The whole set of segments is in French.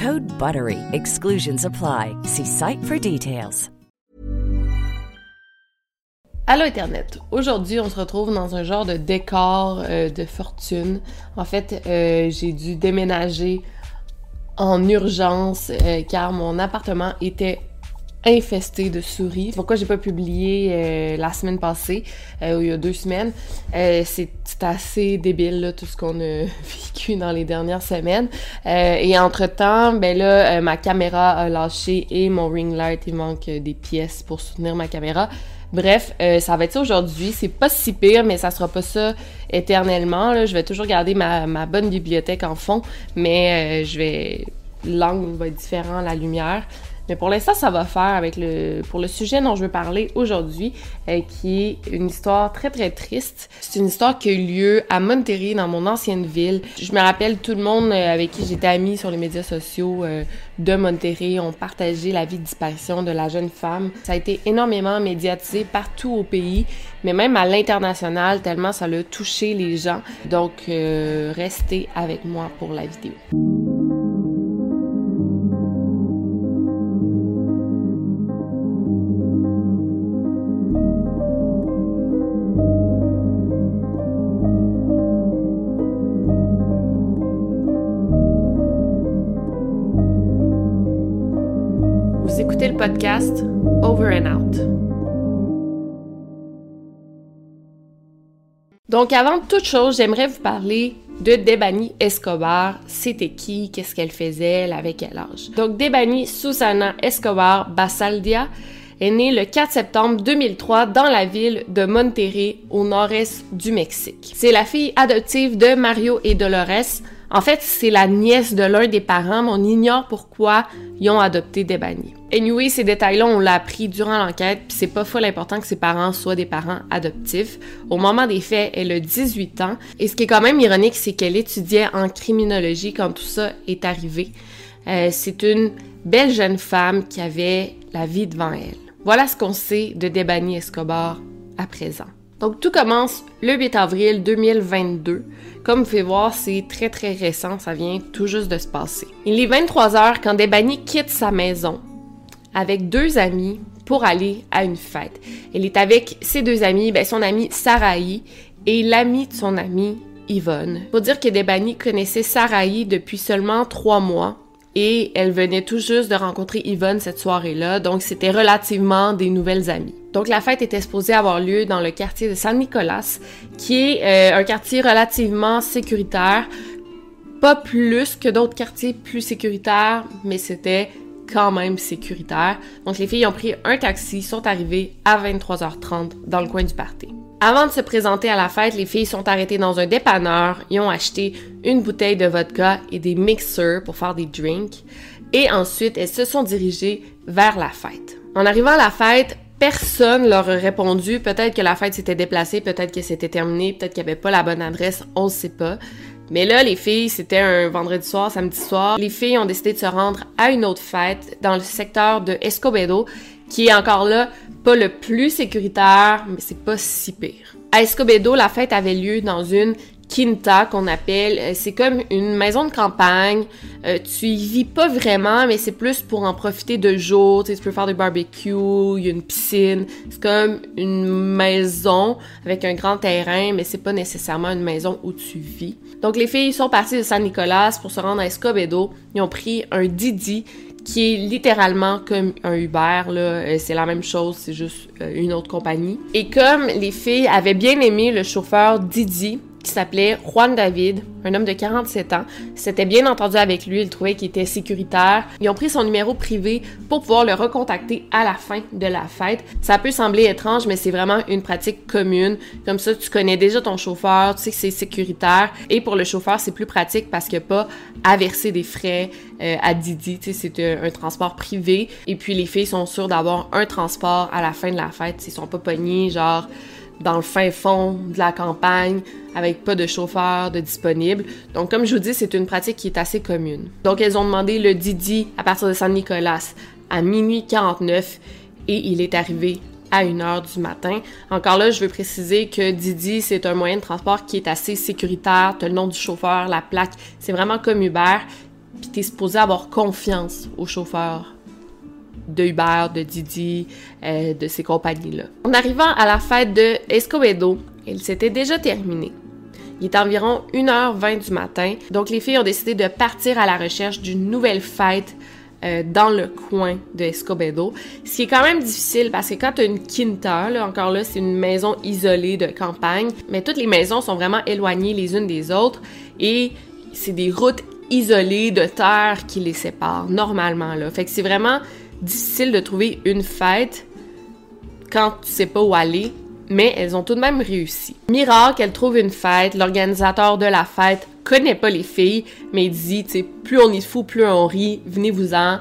Code BUTTERY. Exclusions apply. See site for details. Allô Internet! Aujourd'hui, on se retrouve dans un genre de décor euh, de fortune. En fait, euh, j'ai dû déménager en urgence euh, car mon appartement était infesté de souris. Pourquoi j'ai pas publié la semaine passée, ou il y a deux semaines. c'est assez débile, là, tout ce qu'on a vécu dans les dernières semaines. et entre-temps, ben là, ma caméra a lâché et mon ring light, il manque des pièces pour soutenir ma caméra. Bref, euh, ça va être ça aujourd'hui. C'est pas si pire, mais ça sera pas ça éternellement. Là. Je vais toujours garder ma, ma bonne bibliothèque en fond, mais euh, je vais l'angle va être différent, la lumière. Mais pour l'instant, ça va faire avec le pour le sujet dont je veux parler aujourd'hui, euh, qui est une histoire très très triste. C'est une histoire qui a eu lieu à Monterrey, dans mon ancienne ville. Je me rappelle tout le monde euh, avec qui j'étais amie sur les médias sociaux euh, de Monterrey ont partagé la vie de disparition de la jeune femme. Ça a été énormément médiatisé partout au pays, mais même à l'international, tellement ça l'a touché les gens. Donc, restez avec moi pour la vidéo. Le podcast Over and Out. Donc, avant toute chose, j'aimerais vous parler de Debani Escobar. C'était qui? Qu'est-ce qu'elle faisait? Elle avait quel âge? Donc, Debani Susana Escobar Basaldia est née le 4 septembre 2003 dans la ville de Monterrey, au nord-est du Mexique. C'est la fille adoptive de Mario et Dolores, en fait, c'est la nièce de l'un des parents, mais on ignore pourquoi ils ont adopté Debani. Anyway, ces détails-là, on l'a appris durant l'enquête, puis c'est pas fou l'important que ses parents soient des parents adoptifs. Au moment des faits, elle a 18 ans, et ce qui est quand même ironique, c'est qu'elle étudiait en criminologie quand tout ça est arrivé. Euh, c'est une belle jeune femme qui avait la vie devant elle. Voilà ce qu'on sait de Debani Escobar à présent. Donc tout commence le 8 avril 2022. Comme vous pouvez voir, c'est très très récent, ça vient tout juste de se passer. Il est 23 heures quand Debani quitte sa maison avec deux amis pour aller à une fête. Elle est avec ses deux amis, ben, son amie Sarahi et l'ami de son amie Yvonne. Faut dire que Debani connaissait Sarahi depuis seulement trois mois et elle venait tout juste de rencontrer Yvonne cette soirée-là, donc c'était relativement des nouvelles amies. Donc la fête était supposée avoir lieu dans le quartier de San Nicolas, qui est euh, un quartier relativement sécuritaire, pas plus que d'autres quartiers plus sécuritaires, mais c'était quand même sécuritaire. Donc les filles ont pris un taxi, sont arrivées à 23h30 dans le coin du party. Avant de se présenter à la fête, les filles sont arrêtées dans un dépanneur, ils ont acheté une bouteille de vodka et des mixeurs pour faire des drinks, et ensuite elles se sont dirigées vers la fête. En arrivant à la fête, personne leur a répondu. Peut-être que la fête s'était déplacée, peut-être que c'était terminé, peut-être qu'il n'y avait pas la bonne adresse, on ne sait pas. Mais là, les filles, c'était un vendredi soir, samedi soir. Les filles ont décidé de se rendre à une autre fête dans le secteur de Escobedo, qui est encore là pas le plus sécuritaire, mais c'est pas si pire. À Escobedo, la fête avait lieu dans une quinta qu'on appelle. Euh, c'est comme une maison de campagne. Euh, tu y vis pas vraiment, mais c'est plus pour en profiter de jour. Tu, sais, tu peux faire du barbecue, il y a une piscine. C'est comme une maison avec un grand terrain, mais c'est pas nécessairement une maison où tu vis. Donc les filles sont parties de San Nicolas pour se rendre à Escobedo. Ils ont pris un Didi qui est littéralement comme un Uber, là. Euh, c'est la même chose, c'est juste une autre compagnie. Et comme les filles avaient bien aimé le chauffeur Didi, qui s'appelait Juan David, un homme de 47 ans. C'était bien entendu avec lui, il trouvait qu'il était sécuritaire. Ils ont pris son numéro privé pour pouvoir le recontacter à la fin de la fête. Ça peut sembler étrange, mais c'est vraiment une pratique commune. Comme ça, tu connais déjà ton chauffeur, tu sais que c'est sécuritaire. Et pour le chauffeur, c'est plus pratique parce qu'il n'y a pas à verser des frais euh, à Didi. Tu sais, c'est un, transport privé. Et puis les filles sont sûres d'avoir un transport à la fin de la fête. Ils sont pas pognés, genre dans le fin fond de la campagne avec pas de chauffeur de disponible. Donc, comme je vous dis, c'est une pratique qui est assez commune. Donc, elles ont demandé le Didi à partir de San Nicolas à minuit 49 et il est arrivé à 1h du matin. Encore là, je veux préciser que Didi, c'est un moyen de transport qui est assez sécuritaire. Tu as le nom du chauffeur, la plaque. C'est vraiment comme Uber. Puis tu es supposé avoir confiance au chauffeur de Uber, de Didi, euh, de ces compagnies-là. En arrivant à la fête de Escobedo, elle s'était déjà terminée. Il est environ 1h20 du matin, donc les filles ont décidé de partir à la recherche d'une nouvelle fête euh, dans le coin de Escobedo. Ce qui est quand même difficile parce que quand tu as une quinta, là, encore là, c'est une maison isolée de campagne, mais toutes les maisons sont vraiment éloignées les unes des autres et c'est des routes isolées de terre qui les séparent normalement là. Fait que c'est vraiment difficile de trouver une fête quand tu sais pas où aller, mais elles ont tout de même réussi. Miracle, elle trouve une fête, l'organisateur de la fête connaît pas les filles, mais il dit, tu sais, plus on est fou, plus on rit, venez-vous-en,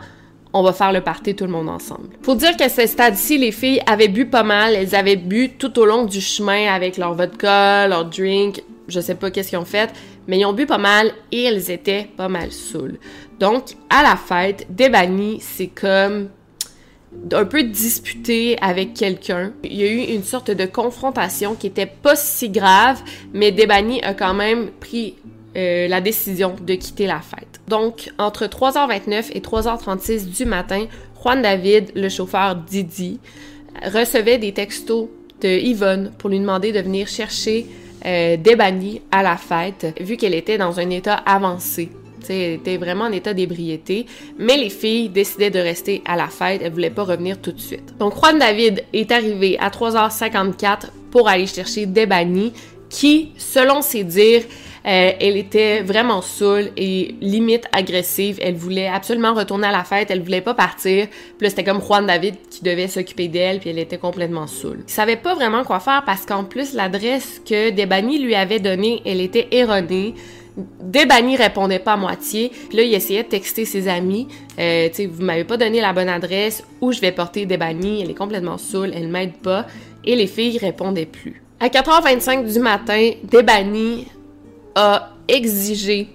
on va faire le party tout le monde ensemble. Faut dire qu'à ce stade-ci, les filles avaient bu pas mal, elles avaient bu tout au long du chemin avec leur vodka, leur drink, je sais pas qu'est-ce qu'ils ont fait, mais ils ont bu pas mal et elles étaient pas mal saoules. Donc, à la fête, Debani, c'est comme un peu disputé avec quelqu'un. Il y a eu une sorte de confrontation qui était pas si grave, mais Debani a quand même pris euh, la décision de quitter la fête. Donc, entre 3h29 et 3h36 du matin, Juan David, le chauffeur Didi, recevait des textos de Yvonne pour lui demander de venir chercher euh, à la fête, vu qu'elle était dans un état avancé. elle était vraiment en état d'ébriété, mais les filles décidaient de rester à la fête, elles voulaient pas revenir tout de suite. Donc Juan David est arrivé à 3h54 pour aller chercher Debani, qui, selon ses dires, euh, elle était vraiment saoule et limite agressive. Elle voulait absolument retourner à la fête, elle voulait pas partir. Puis là, c'était comme Juan David qui devait s'occuper d'elle, puis elle était complètement saoule. Il savait pas vraiment quoi faire parce qu'en plus, l'adresse que Debani lui avait donnée, elle était erronée. Debani répondait pas à moitié. Puis là, il essayait de texter ses amis. Euh, tu sais, vous m'avez pas donné la bonne adresse. Où je vais porter Debani? Elle est complètement saoule. Elle m'aide pas. Et les filles répondaient plus. À 4h25 du matin, Debani a exigé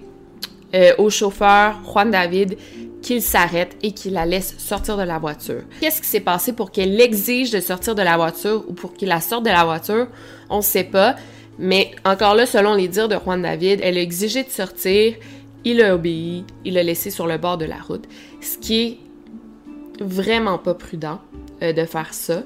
euh, au chauffeur Juan David qu'il s'arrête et qu'il la laisse sortir de la voiture. Qu'est-ce qui s'est passé pour qu'elle exige de sortir de la voiture ou pour qu'il la sorte de la voiture? On ne sait pas. Mais encore là, selon les dires de Juan David, elle a exigé de sortir, il a obéi, il l'a laissé sur le bord de la route. Ce qui est vraiment pas prudent euh, de faire ça.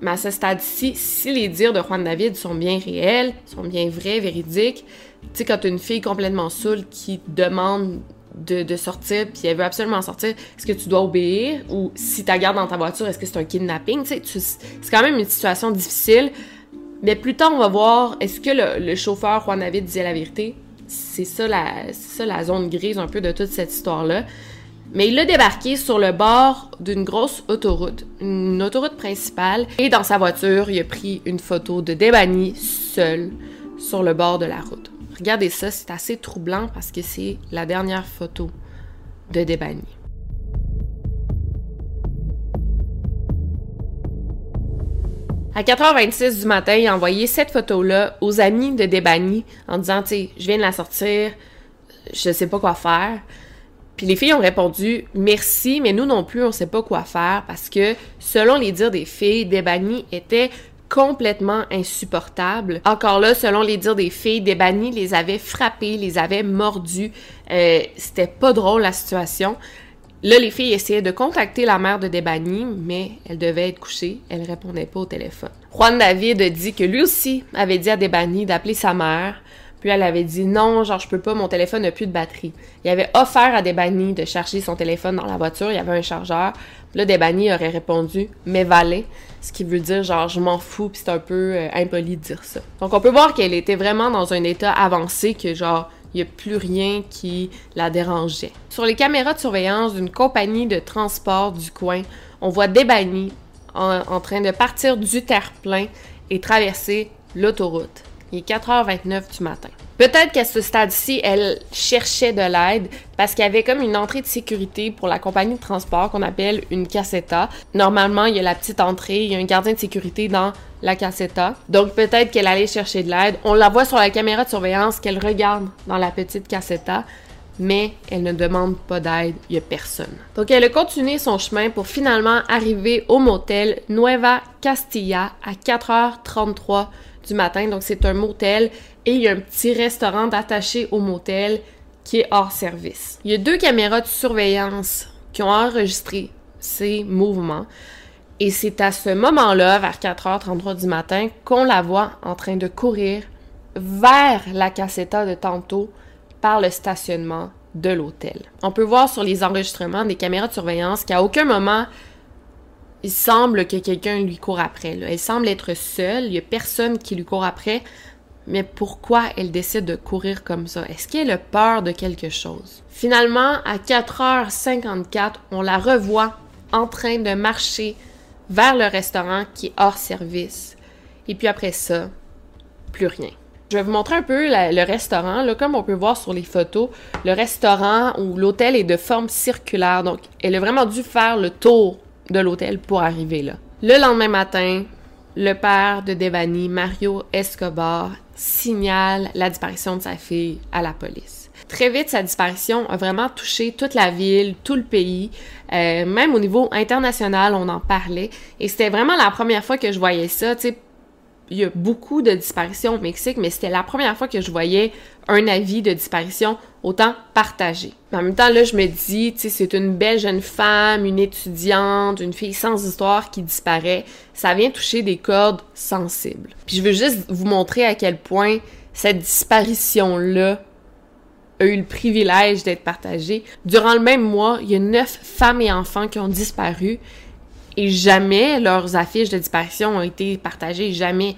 Mais à ce stade-ci, si les dires de Juan David sont bien réels, sont bien vrais, véridiques, tu sais, quand une fille complètement saoule qui demande de, sortir, puis elle veut absolument sortir, est-ce que tu dois obéir? Ou si tu garde dans ta voiture, est-ce que c'est un kidnapping? Tu sais, c'est quand même une situation difficile. Mais plus tard, on va voir, est-ce que le, chauffeur Juan David disait la vérité? C'est ça, la, ça la zone grise un peu de toute cette histoire-là. Mais il a débarqué sur le bord d'une grosse autoroute, une autoroute principale, et dans sa voiture, il a pris une photo de Debani seul sur le bord de la route. Regardez ça, c'est assez troublant parce que c'est la dernière photo de Debani. À 4h26 du matin, il a envoyé cette photo-là aux amis de Debani en disant, tu je viens de la sortir, je sais pas quoi faire. Puis les filles ont répondu merci, mais nous non plus, on sait pas quoi faire parce que selon les dires des filles, Debani était complètement insupportable. Encore là, selon les dires des filles, Debani les avait frappés, les avait mordus. Euh, c'était pas drôle la situation. Là, les filles essayaient de contacter la mère de Debani, mais elle devait être couchée. Elle répondait pas au téléphone. Juan David dit que lui aussi avait dit à Debani d'appeler sa mère. Puis elle avait dit non, genre je peux pas, mon téléphone n'a plus de batterie. Il avait offert à Debani de charger son téléphone dans la voiture, il y avait un chargeur. Là, Debani aurait répondu mais valait, ce qui veut dire genre je m'en fous, puis c'est un peu euh, impoli de dire ça. Donc on peut voir qu'elle était vraiment dans un état avancé que genre il n'y a plus rien qui la dérangeait. Sur les caméras de surveillance d'une compagnie de transport du coin, on voit Debani en, en train de partir du terre-plein et traverser l'autoroute. Il est 4h29 du matin. Peut-être qu'à ce stade-ci, elle cherchait de l'aide parce qu'il y avait comme une entrée de sécurité pour la compagnie de transport qu'on appelle une caseta. Normalement, il y a la petite entrée, il y a un gardien de sécurité dans la caseta. Donc peut-être qu'elle allait chercher de l'aide. On la voit sur la caméra de surveillance qu'elle regarde dans la petite caseta, mais elle ne demande pas d'aide, il n'y a personne. Donc elle a continué son chemin pour finalement arriver au motel Nueva Castilla à 4h33 du matin. Donc, c'est un motel et il y a un petit restaurant attaché au motel qui est hors service. Il y a deux caméras de surveillance qui ont enregistré ces mouvements. Et c'est à ce moment-là, vers 4h33 du matin, qu'on la voit en train de courir vers la caseta de tantôt par le stationnement de l'hôtel. On peut voir sur les enregistrements des caméras de surveillance qu'à aucun moment il semble que quelqu'un lui court après. Elle semble être seule, il n'y a personne qui lui court après. Mais pourquoi elle décide de courir comme ça? Est-ce qu'elle a peur de quelque chose? Finalement, à 4h54, on la revoit en train de marcher vers le restaurant qui est hors service. Et puis après ça, plus rien. Je vais vous montrer un peu le restaurant. Comme on peut voir sur les photos, le restaurant ou l'hôtel est de forme circulaire. Donc, elle a vraiment dû faire le tour de l'hôtel pour arriver là. Le lendemain matin, le père de Devani, Mario Escobar, signale la disparition de sa fille à la police. Très vite, sa disparition a vraiment touché toute la ville, tout le pays, euh, même au niveau international, on en parlait. Et c'était vraiment la première fois que je voyais ça. Il y a beaucoup de disparitions au Mexique, mais c'était la première fois que je voyais un avis de disparition autant partagé. Mais en même temps, là, je me dis, tu sais, c'est une belle jeune femme, une étudiante, une fille sans histoire qui disparaît. Ça vient toucher des cordes sensibles. Puis je veux juste vous montrer à quel point cette disparition-là a eu le privilège d'être partagée. Durant le même mois, il y a neuf femmes et enfants qui ont disparu et jamais leurs affiches de disparition ont été partagées, jamais.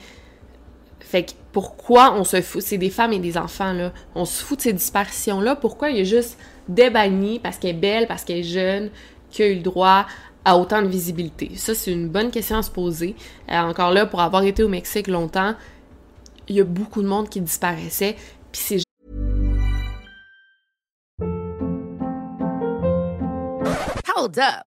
Fait que pourquoi on se fout, c'est des femmes et des enfants, là, on se fout de ces disparitions-là, pourquoi il y a juste des bannis parce qu'elle est belle, parce qu'elle est jeune, qui a eu le droit à autant de visibilité? Ça, c'est une bonne question à se poser. Euh, encore là, pour avoir été au Mexique longtemps, il y a beaucoup de monde qui disparaissait, puis c'est Hold up.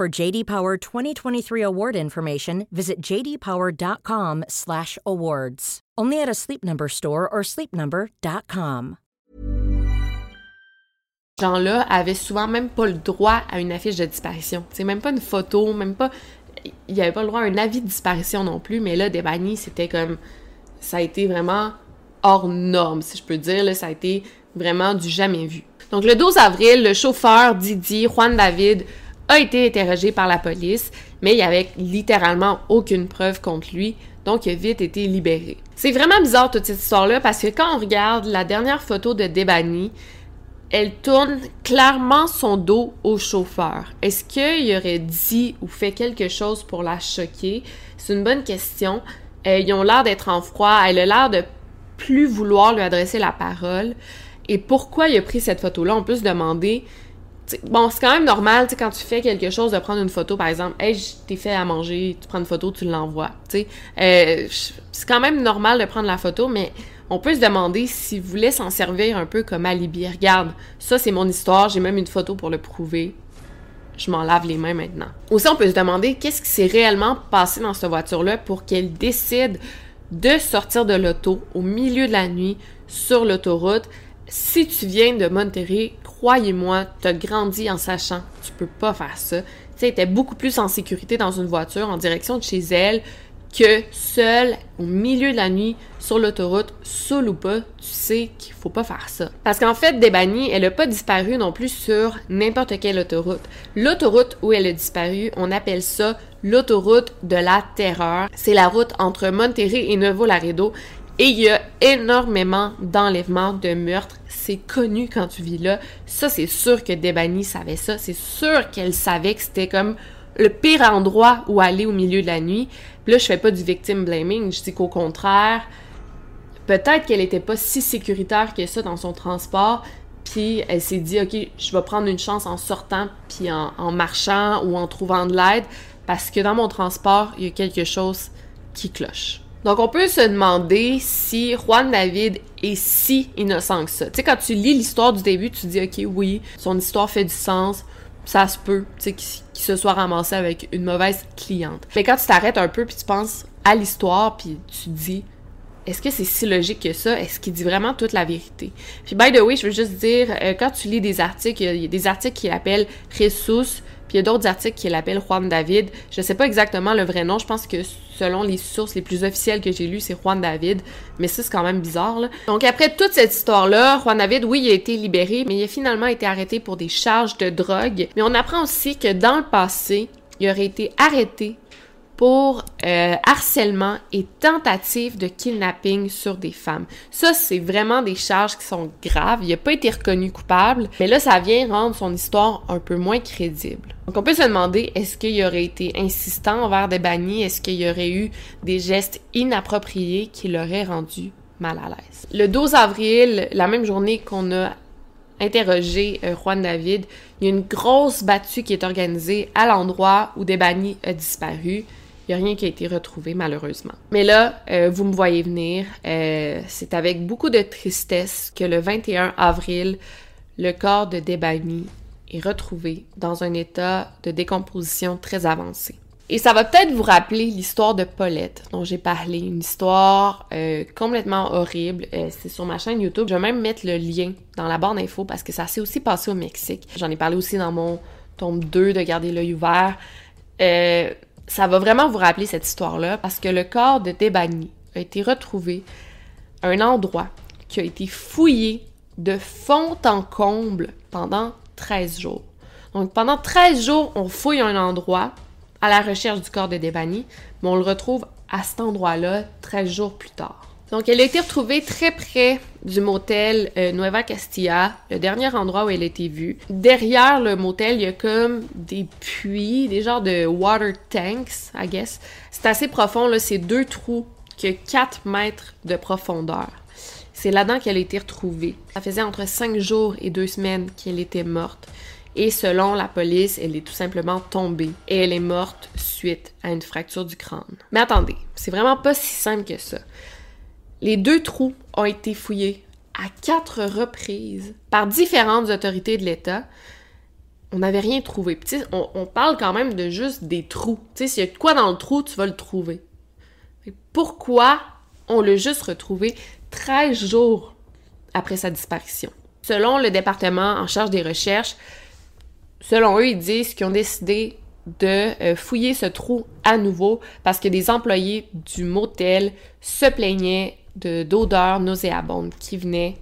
For JD Power 2023 award information, visit jdpower.com/awards. Only at a Sleep Number store or sleepnumber.com. gens-là avaient souvent même pas le droit à une affiche de disparition. C'est même pas une photo, même pas il n'y avait pas le droit à un avis de disparition non plus, mais là Debani, c'était comme ça a été vraiment hors norme, si je peux dire, là, ça a été vraiment du jamais vu. Donc le 12 avril, le chauffeur Didi Juan David a été interrogé par la police, mais il y avait littéralement aucune preuve contre lui donc il a vite été libéré. C'est vraiment bizarre toute cette histoire-là parce que quand on regarde la dernière photo de Debani, elle tourne clairement son dos au chauffeur. Est-ce qu'il aurait dit ou fait quelque chose pour la choquer? C'est une bonne question. Euh, ils ont l'air d'être en froid. Elle a l'air de plus vouloir lui adresser la parole. Et pourquoi il a pris cette photo-là? On peut se demander. Bon, c'est quand même normal, tu quand tu fais quelque chose, de prendre une photo, par exemple, hey, je t'ai fait à manger, tu prends une photo, tu l'envoies, tu. Euh, c'est quand même normal de prendre la photo, mais on peut se demander s'il voulait s'en servir un peu comme alibi. Regarde, ça c'est mon histoire, j'ai même une photo pour le prouver. Je m'en lave les mains maintenant. Aussi, on peut se demander qu'est-ce qui s'est réellement passé dans cette voiture-là pour qu'elle décide de sortir de l'auto au milieu de la nuit sur l'autoroute. Si tu viens de Monterrey, croyez-moi, tu as grandi en sachant que tu peux pas faire ça. Tu sais, était beaucoup plus en sécurité dans une voiture en direction de chez elle que seul au milieu de la nuit sur l'autoroute, seul ou pas, tu sais qu'il faut pas faire ça. Parce qu'en fait, Debani, elle a pas disparu non plus sur n'importe quelle autoroute. L'autoroute où elle a disparu, on appelle ça l'autoroute de la terreur. C'est la route entre Monterrey et Nuevo Laredo. Et il y a énormément d'enlèvements, de meurtres. C'est connu quand tu vis là. Ça, c'est sûr que Debani savait ça. C'est sûr qu'elle savait que c'était comme le pire endroit où aller au milieu de la nuit. Puis là, je fais pas du victim blaming, je dis qu'au contraire, peut-être qu'elle était pas si sécuritaire que ça dans son transport, puis elle s'est dit, OK, je vais prendre une chance en sortant, puis en marchant ou en trouvant de l'aide, parce que dans mon transport, il y a quelque chose qui cloche. Donc, on peut se demander si Juan David est si innocent que ça. Tu sais, quand tu lis l'histoire du début, tu dis, OK, oui, son histoire fait du sens, ça se peut, tu sais, qu'il se soit ramassé avec une mauvaise cliente. Mais quand tu t'arrêtes un peu puis tu penses à l'histoire puis tu dis est-ce que c'est si logique que ça? Est-ce qu'il dit vraiment toute la vérité? Puis, by the way, je veux juste dire, euh, quand tu lis des articles, il y a des articles qui l'appellent Jesus, puis il y a d'autres articles qui l'appellent Juan David. Je sais pas exactement le vrai nom. Je pense que selon les sources les plus officielles que j'ai lues, c'est Juan David. Mais ça, c'est quand même bizarre, là. Donc, après toute cette histoire-là, Juan David, oui, il a été libéré, mais il a finalement été arrêté pour des charges de drogue. Mais on apprend aussi que dans le passé, il aurait été arrêté pour euh, harcèlement et tentative de kidnapping sur des femmes. Ça, c'est vraiment des charges qui sont graves. Il n'a pas été reconnu coupable, mais là, ça vient rendre son histoire un peu moins crédible. Donc, on peut se demander, est-ce qu'il aurait été insistant envers des bannis? Est-ce qu'il y aurait eu des gestes inappropriés qui l'auraient rendu mal à l'aise? Le 12 avril, la même journée qu'on a interrogé euh, Juan David, il y a une grosse battue qui est organisée à l'endroit où Debani a disparu. Il n'y a rien qui a été retrouvé, malheureusement. Mais là, euh, vous me voyez venir. Euh, c'est avec beaucoup de tristesse que le 21 avril, le corps de Debani est retrouvé dans un état de décomposition très avancé. Et ça va peut-être vous rappeler l'histoire de Paulette dont j'ai parlé, une histoire euh, complètement horrible. c'est sur ma chaîne YouTube. Je vais même mettre le lien dans la barre d'infos parce que ça s'est aussi passé au Mexique. J'en ai parlé aussi dans mon tome 2 de Garder l'œil ouvert. Ça va vraiment vous rappeler cette histoire-là parce que le corps de Debani a été retrouvé à un endroit qui a été fouillé de fond en comble pendant 13 jours. Donc pendant 13 jours, on fouille un endroit à la recherche du corps de Debani, mais on le retrouve à cet endroit-là 13 jours plus tard. Donc, elle a été retrouvée très près du motel euh, Nueva Castilla, le dernier endroit où elle a été vue. Derrière le motel, il y a comme des puits, des genres de water tanks, I guess. C'est assez profond, là, c'est deux trous qui ont 4 mètres de profondeur. C'est là-dedans qu'elle a été retrouvée. Ça faisait entre 5 jours et 2 semaines qu'elle était morte. Et selon la police, elle est tout simplement tombée et elle est morte suite à une fracture du crâne. Mais attendez, c'est vraiment pas si simple que ça. Les deux trous ont été fouillés à quatre reprises par différentes autorités de l'État. On n'avait rien trouvé. on, parle quand même de juste des trous. S'il y a quoi dans le trou, tu vas le trouver. Pourquoi on l'a juste retrouvé 13 jours après sa disparition? Selon le département en charge des recherches, selon eux, ils disent qu'ils ont décidé de euh, fouiller ce trou à nouveau parce que des employés du motel se plaignaient d'odeurs nauséabondes qui venaient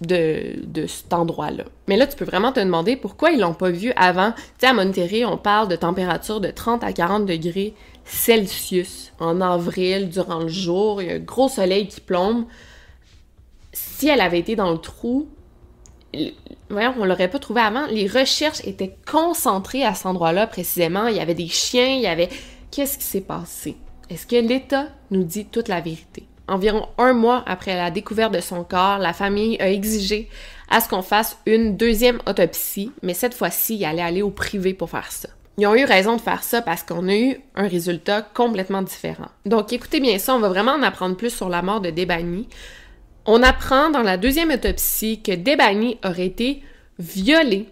de, de cet endroit-là. Mais là, tu peux vraiment te demander pourquoi ils l'ont pas vu avant. Tu sais, à Monterrey, on parle de température de 30 à 40 degrés Celsius en avril, durant le jour. Il y a un gros soleil qui plombe. Si elle avait été dans le trou, voyons, on l'aurait pas trouvé avant. Les recherches étaient concentrées à cet endroit-là précisément. Il y avait des chiens, il y avait... Qu'est-ce qui s'est passé? Est-ce que l'État nous dit toute la vérité? Environ un mois après la découverte de son corps, la famille a exigé à ce qu'on fasse une deuxième autopsie, mais cette fois-ci, il allait aller au privé pour faire ça. Ils ont eu raison de faire ça parce qu'on a eu un résultat complètement différent. Donc écoutez bien ça, on va vraiment en apprendre plus sur la mort de Debani. On apprend dans la deuxième autopsie que Debani aurait été violée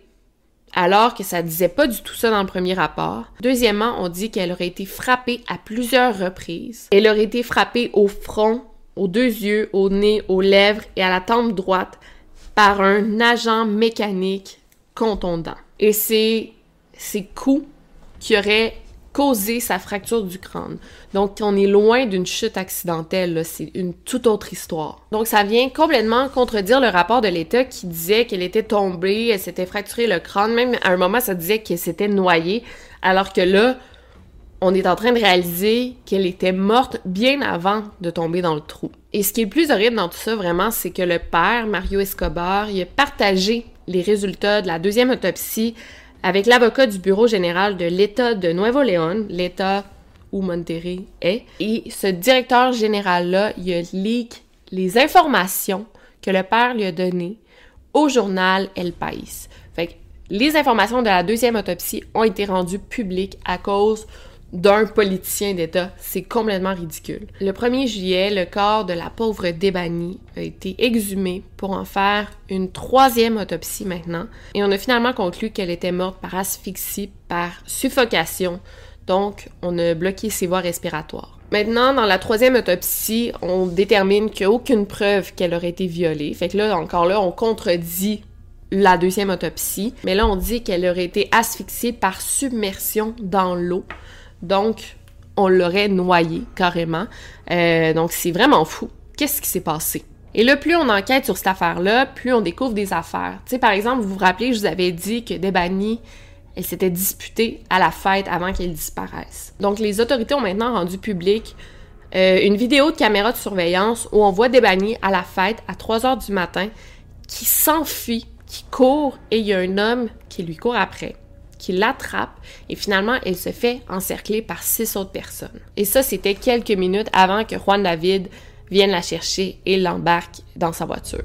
alors que ça disait pas du tout ça dans le premier rapport. Deuxièmement, on dit qu'elle aurait été frappée à plusieurs reprises. Elle aurait été frappée au front, aux deux yeux, au nez, aux lèvres et à la tempe droite par un agent mécanique contondant. Et c'est ces coups qui auraient causé sa fracture du crâne. Donc, on est loin d'une chute accidentelle, c'est une toute autre histoire. Donc, ça vient complètement contredire le rapport de l'État qui disait qu'elle était tombée, elle s'était fracturé le crâne, même à un moment, ça disait qu'elle s'était noyée, alors que là, on est en train de réaliser qu'elle était morte bien avant de tomber dans le trou. Et ce qui est le plus horrible dans tout ça, vraiment, c'est que le père, Mario Escobar, il a partagé les résultats de la deuxième autopsie avec l'avocat du bureau général de l'État de Nuevo León, l'État où Monterrey est. Et ce directeur général-là, il a leak les informations que le père lui a données au journal El País. Fait que les informations de la deuxième autopsie ont été rendues publiques à cause d'un politicien d'État. C'est complètement ridicule. Le 1er juillet, le corps de la pauvre Debani a été exhumé pour en faire une troisième autopsie maintenant. Et on a finalement conclu qu'elle était morte par asphyxie, par suffocation. Donc, on a bloqué ses voies respiratoires. Maintenant, dans la troisième autopsie, on détermine qu'il n'y a aucune preuve qu'elle aurait été violée. Fait que là, encore là, on contredit la deuxième autopsie. Mais là, on dit qu'elle aurait été asphyxiée par submersion dans l'eau. Donc, on l'aurait noyé carrément. Euh, donc, c'est vraiment fou. Qu'est-ce qui s'est passé? Et là, plus on enquête sur cette affaire-là, plus on découvre des affaires. Tu sais, par exemple, vous vous rappelez, je vous avais dit que Debani, elle s'était disputée à la fête avant qu'elle disparaisse. Donc, les autorités ont maintenant rendu public euh, une vidéo de caméra de surveillance où on voit Debani à la fête à 3 heures du matin qui s'enfuit, qui court et il y a un homme qui lui court après qui l'attrape et finalement elle se fait encercler par six autres personnes. Et ça, c'était quelques minutes avant que Juan David vienne la chercher et l'embarque dans sa voiture.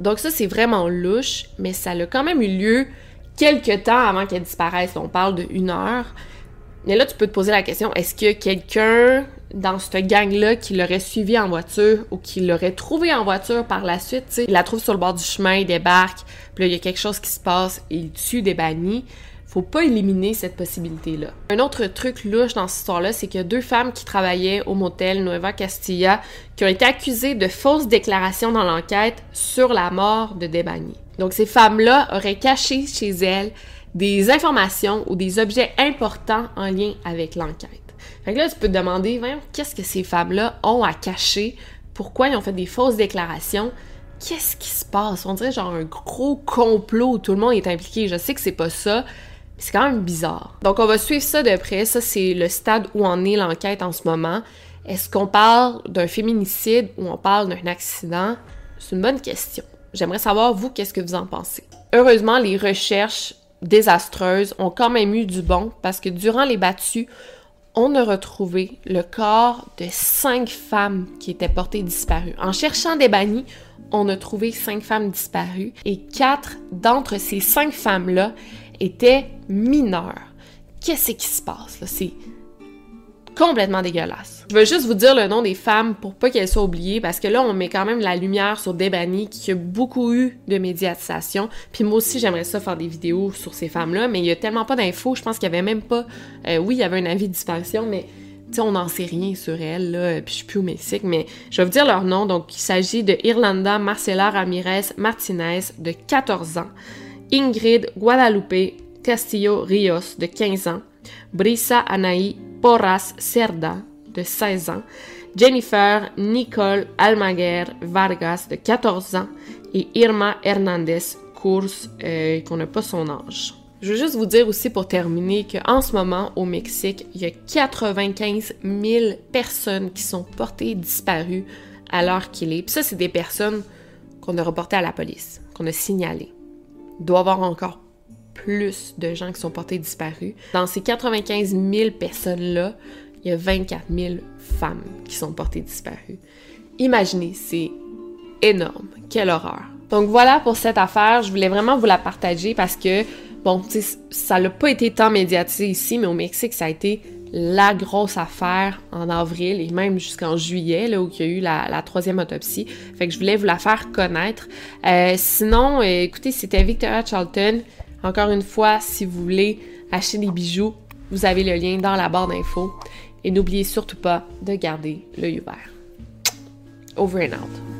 Donc ça, c'est vraiment louche, mais ça a quand même eu lieu quelques temps avant qu'elle disparaisse. On parle de une heure. Mais là, tu peux te poser la question, est-ce a quelqu'un dans cette gang-là qui l'aurait suivi en voiture ou qui l'aurait trouvé en voiture par la suite? Il la trouve sur le bord du chemin, il débarque, puis là, il y a quelque chose qui se passe il tue des bannis faut pas éliminer cette possibilité-là. Un autre truc louche dans cette histoire-là, c'est qu'il y a deux femmes qui travaillaient au motel Nueva Castilla qui ont été accusées de fausses déclarations dans l'enquête sur la mort de Debani. Donc ces femmes-là auraient caché chez elles des informations ou des objets importants en lien avec l'enquête. Fait que là, tu peux te demander, qu'est-ce que ces femmes-là ont à cacher? Pourquoi ils ont fait des fausses déclarations? Qu'est-ce qui se passe? On dirait genre un gros complot où tout le monde est impliqué. Je sais que c'est pas ça, c'est quand même bizarre. Donc on va suivre ça de près. Ça, c'est le stade où en est l'enquête en ce moment. Est-ce qu'on parle d'un féminicide ou on parle d'un accident? C'est une bonne question. J'aimerais savoir, vous, qu'est-ce que vous en pensez? Heureusement, les recherches désastreuses ont quand même eu du bon parce que durant les battues, on a retrouvé le corps de cinq femmes qui étaient portées disparues. En cherchant des bannis, on a trouvé cinq femmes disparues et quatre d'entre ces cinq femmes-là était mineur. Qu'est-ce qui se passe? C'est complètement dégueulasse. Je veux juste vous dire le nom des femmes pour pas qu'elles soient oubliées parce que là on met quand même la lumière sur Debani qui a beaucoup eu de médiatisation. Puis moi aussi j'aimerais ça faire des vidéos sur ces femmes-là, mais il y a tellement pas d'infos. Je pense qu'il y avait même pas. Euh, oui, il y avait un avis de disparition, mais sais, on n'en sait rien sur elle, là, puis je suis plus au Mexique, mais je vais vous dire leur nom. Donc, il s'agit de Irlanda Marcela Ramirez Martinez, de 14 ans, Ingrid Guadalupe Castillo Rios, de 15 ans, Brisa Anaí Porras Cerda, de 16 ans, Jennifer Nicole Almaguer Vargas, de 14 ans, et Irma Hernandez Course, euh, qu'on n'a pas son âge. Je veux juste vous dire aussi pour terminer qu'en ce moment, au Mexique, il y a 95 000 personnes qui sont portées disparues à l'heure qu'il est. Puis ça, c'est des personnes qu'on a reportées à la police, qu'on a signalées. Doit avoir encore plus de gens qui sont portés disparus. Dans ces 95 000 personnes-là, il y a 24 000 femmes qui sont portées disparues. Imaginez, c'est énorme. Quelle horreur. Donc voilà pour cette affaire. Je voulais vraiment vous la partager parce que, bon, ça n'a pas été tant médiatisé ici, mais au Mexique, ça a été la grosse affaire en avril et même jusqu'en juillet, là, où il y a eu la, troisième autopsie. Fait que je voulais vous la faire connaître. Euh, sinon, euh, écoutez, c'était Victoria Charlton. Encore une fois, si vous voulez acheter des bijoux, vous avez le lien dans la barre d'infos. Et n'oubliez surtout pas de garder l'œil ouvert. Over and out.